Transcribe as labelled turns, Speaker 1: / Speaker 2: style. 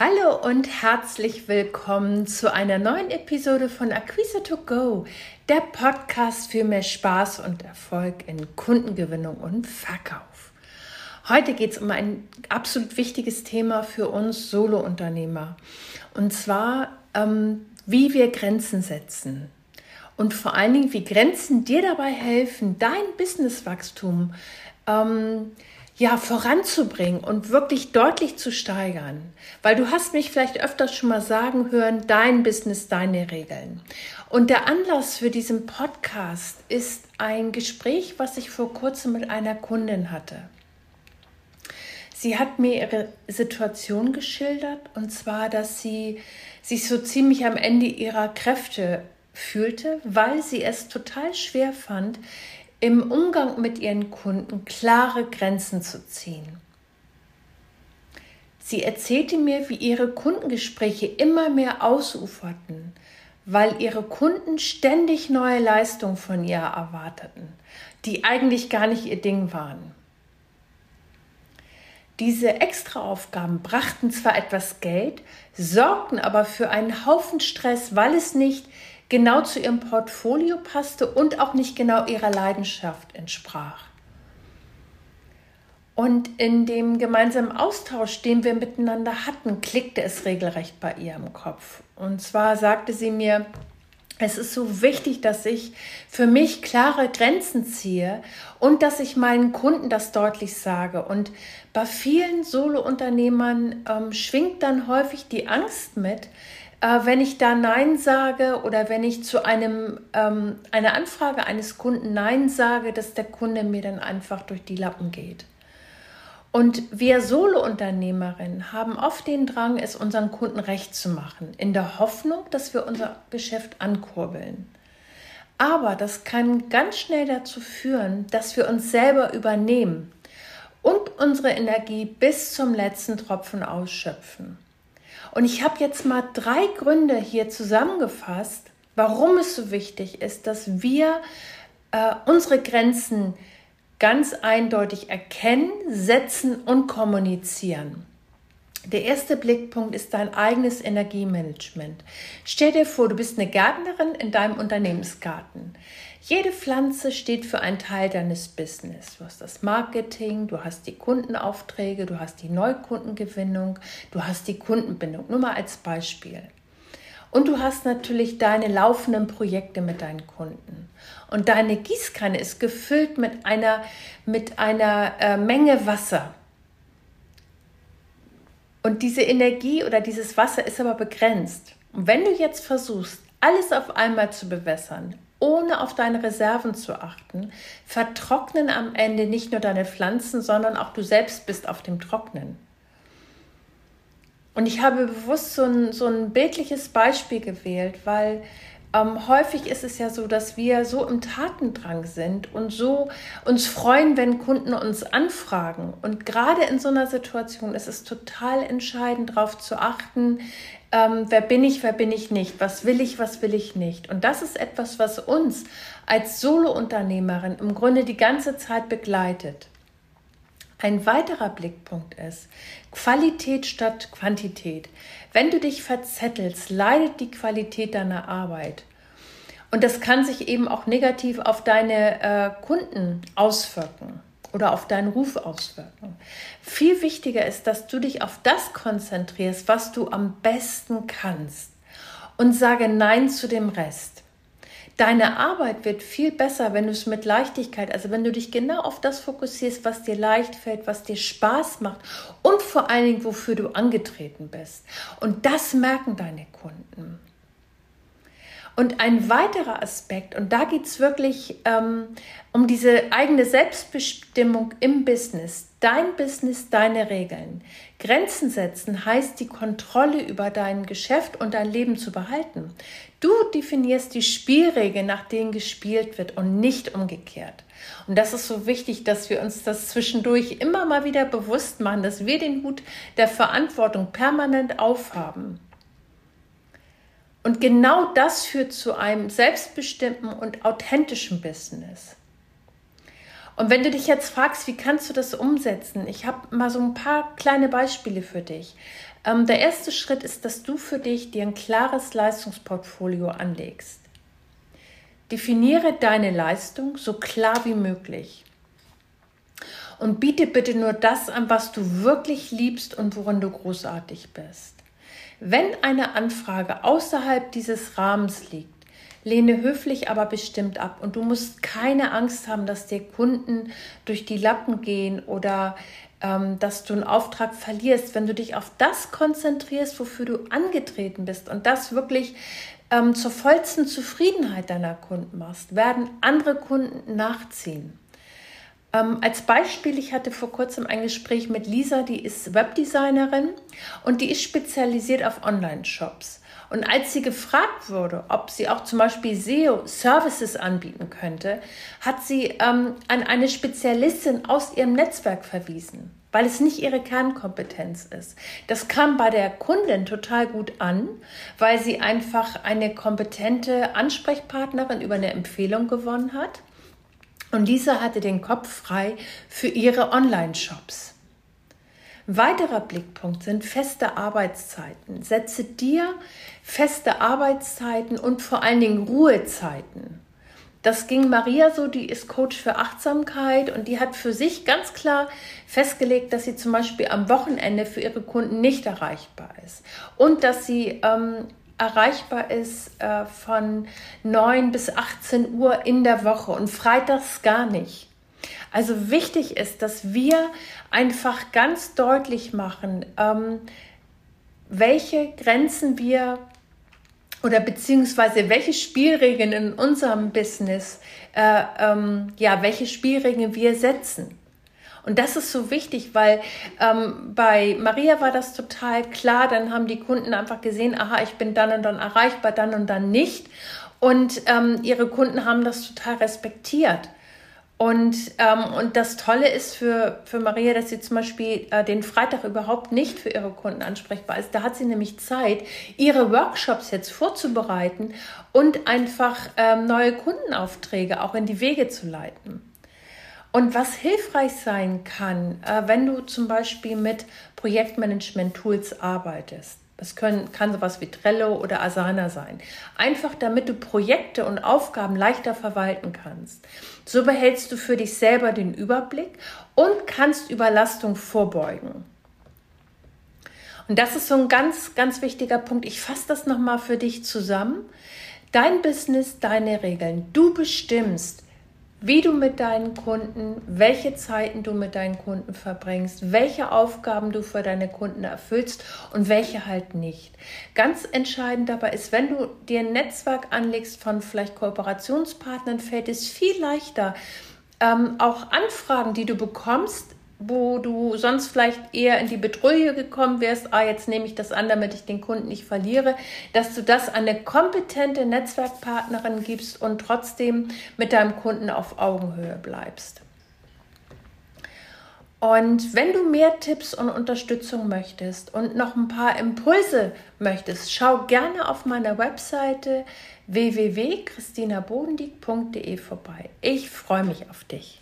Speaker 1: Hallo und herzlich willkommen zu einer neuen Episode von Acquise to Go, der Podcast für mehr Spaß und Erfolg in Kundengewinnung und Verkauf. Heute geht es um ein absolut wichtiges Thema für uns Solo-Unternehmer und zwar, ähm, wie wir Grenzen setzen und vor allen Dingen, wie Grenzen dir dabei helfen, dein Businesswachstum ähm, ja, voranzubringen und wirklich deutlich zu steigern. Weil du hast mich vielleicht öfters schon mal sagen hören, dein Business, deine Regeln. Und der Anlass für diesen Podcast ist ein Gespräch, was ich vor kurzem mit einer Kundin hatte. Sie hat mir ihre Situation geschildert und zwar, dass sie sich so ziemlich am Ende ihrer Kräfte fühlte, weil sie es total schwer fand, im Umgang mit ihren Kunden klare Grenzen zu ziehen. Sie erzählte mir, wie ihre Kundengespräche immer mehr ausuferten, weil ihre Kunden ständig neue Leistungen von ihr erwarteten, die eigentlich gar nicht ihr Ding waren. Diese Extraaufgaben brachten zwar etwas Geld, sorgten aber für einen Haufen Stress, weil es nicht genau zu ihrem Portfolio passte und auch nicht genau ihrer Leidenschaft entsprach. Und in dem gemeinsamen Austausch, den wir miteinander hatten, klickte es regelrecht bei ihr im Kopf. Und zwar sagte sie mir, es ist so wichtig, dass ich für mich klare Grenzen ziehe und dass ich meinen Kunden das deutlich sage. Und bei vielen Solo-Unternehmern ähm, schwingt dann häufig die Angst mit, äh, wenn ich da Nein sage oder wenn ich zu einem, ähm, einer Anfrage eines Kunden Nein sage, dass der Kunde mir dann einfach durch die Lappen geht. Und wir Solo-Unternehmerinnen haben oft den Drang, es unseren Kunden recht zu machen, in der Hoffnung, dass wir unser Geschäft ankurbeln. Aber das kann ganz schnell dazu führen, dass wir uns selber übernehmen und unsere Energie bis zum letzten Tropfen ausschöpfen. Und ich habe jetzt mal drei Gründe hier zusammengefasst, warum es so wichtig ist, dass wir äh, unsere Grenzen ganz eindeutig erkennen, setzen und kommunizieren. Der erste Blickpunkt ist dein eigenes Energiemanagement. Stell dir vor, du bist eine Gärtnerin in deinem Unternehmensgarten. Jede Pflanze steht für einen Teil deines Business. Du hast das Marketing, du hast die Kundenaufträge, du hast die Neukundengewinnung, du hast die Kundenbindung. Nur mal als Beispiel. Und du hast natürlich deine laufenden Projekte mit deinen Kunden. Und deine Gießkanne ist gefüllt mit einer, mit einer äh, Menge Wasser. Und diese Energie oder dieses Wasser ist aber begrenzt. Und wenn du jetzt versuchst, alles auf einmal zu bewässern, ohne auf deine Reserven zu achten, vertrocknen am Ende nicht nur deine Pflanzen, sondern auch du selbst bist auf dem Trocknen. Und ich habe bewusst so ein, so ein bildliches Beispiel gewählt, weil ähm, häufig ist es ja so, dass wir so im Tatendrang sind und so uns freuen, wenn Kunden uns anfragen. Und gerade in so einer Situation ist es total entscheidend, darauf zu achten, ähm, wer bin ich, wer bin ich nicht, was will ich, was will ich nicht. Und das ist etwas, was uns als Solo-Unternehmerin im Grunde die ganze Zeit begleitet. Ein weiterer Blickpunkt ist Qualität statt Quantität. Wenn du dich verzettelst, leidet die Qualität deiner Arbeit. Und das kann sich eben auch negativ auf deine äh, Kunden auswirken oder auf deinen Ruf auswirken. Viel wichtiger ist, dass du dich auf das konzentrierst, was du am besten kannst und sage Nein zu dem Rest. Deine Arbeit wird viel besser, wenn du es mit Leichtigkeit, also wenn du dich genau auf das fokussierst, was dir leicht fällt, was dir Spaß macht und vor allen Dingen, wofür du angetreten bist. Und das merken deine Kunden. Und ein weiterer Aspekt, und da geht es wirklich ähm, um diese eigene Selbstbestimmung im Business, dein Business, deine Regeln. Grenzen setzen heißt, die Kontrolle über dein Geschäft und dein Leben zu behalten. Du definierst die Spielregeln, nach denen gespielt wird und nicht umgekehrt. Und das ist so wichtig, dass wir uns das zwischendurch immer mal wieder bewusst machen, dass wir den Hut der Verantwortung permanent aufhaben. Und genau das führt zu einem selbstbestimmten und authentischen Business. Und wenn du dich jetzt fragst, wie kannst du das umsetzen? Ich habe mal so ein paar kleine Beispiele für dich. Ähm, der erste Schritt ist, dass du für dich dir ein klares Leistungsportfolio anlegst. Definiere deine Leistung so klar wie möglich. Und biete bitte nur das an, was du wirklich liebst und worin du großartig bist. Wenn eine Anfrage außerhalb dieses Rahmens liegt, lehne höflich aber bestimmt ab und du musst keine Angst haben, dass dir Kunden durch die Lappen gehen oder ähm, dass du einen Auftrag verlierst, wenn du dich auf das konzentrierst, wofür du angetreten bist und das wirklich ähm, zur vollsten Zufriedenheit deiner Kunden machst, werden andere Kunden nachziehen. Ähm, als Beispiel, ich hatte vor kurzem ein Gespräch mit Lisa, die ist Webdesignerin und die ist spezialisiert auf Online-Shops. Und als sie gefragt wurde, ob sie auch zum Beispiel SEO-Services anbieten könnte, hat sie ähm, an eine Spezialistin aus ihrem Netzwerk verwiesen, weil es nicht ihre Kernkompetenz ist. Das kam bei der Kundin total gut an, weil sie einfach eine kompetente Ansprechpartnerin über eine Empfehlung gewonnen hat. Und Lisa hatte den Kopf frei für ihre Online-Shops. Weiterer Blickpunkt sind feste Arbeitszeiten. Setze dir feste Arbeitszeiten und vor allen Dingen Ruhezeiten. Das ging Maria so, die ist Coach für Achtsamkeit und die hat für sich ganz klar festgelegt, dass sie zum Beispiel am Wochenende für ihre Kunden nicht erreichbar ist und dass sie ähm, erreichbar ist äh, von 9 bis 18 Uhr in der Woche und freitags gar nicht. Also wichtig ist, dass wir einfach ganz deutlich machen, ähm, welche Grenzen wir oder beziehungsweise welche Spielregeln in unserem Business, äh, ähm, ja, welche Spielregeln wir setzen. Und das ist so wichtig, weil ähm, bei Maria war das total klar. Dann haben die Kunden einfach gesehen, aha, ich bin dann und dann erreichbar, dann und dann nicht. Und ähm, ihre Kunden haben das total respektiert. Und, ähm, und das Tolle ist für, für Maria, dass sie zum Beispiel äh, den Freitag überhaupt nicht für ihre Kunden ansprechbar ist. Da hat sie nämlich Zeit, ihre Workshops jetzt vorzubereiten und einfach ähm, neue Kundenaufträge auch in die Wege zu leiten. Und was hilfreich sein kann, äh, wenn du zum Beispiel mit Projektmanagement-Tools arbeitest. Das können, kann sowas wie Trello oder Asana sein. Einfach damit du Projekte und Aufgaben leichter verwalten kannst. So behältst du für dich selber den Überblick und kannst Überlastung vorbeugen. Und das ist so ein ganz, ganz wichtiger Punkt. Ich fasse das nochmal für dich zusammen. Dein Business, deine Regeln. Du bestimmst, wie du mit deinen Kunden, welche Zeiten du mit deinen Kunden verbringst, welche Aufgaben du für deine Kunden erfüllst und welche halt nicht. Ganz entscheidend dabei ist, wenn du dir ein Netzwerk anlegst von vielleicht Kooperationspartnern, fällt es viel leichter, ähm, auch Anfragen, die du bekommst, wo du sonst vielleicht eher in die Betrüge gekommen wärst, ah, jetzt nehme ich das an, damit ich den Kunden nicht verliere, dass du das an eine kompetente Netzwerkpartnerin gibst und trotzdem mit deinem Kunden auf Augenhöhe bleibst. Und wenn du mehr Tipps und Unterstützung möchtest und noch ein paar Impulse möchtest, schau gerne auf meiner Webseite www.christinabodendieck.de vorbei. Ich freue mich auf dich.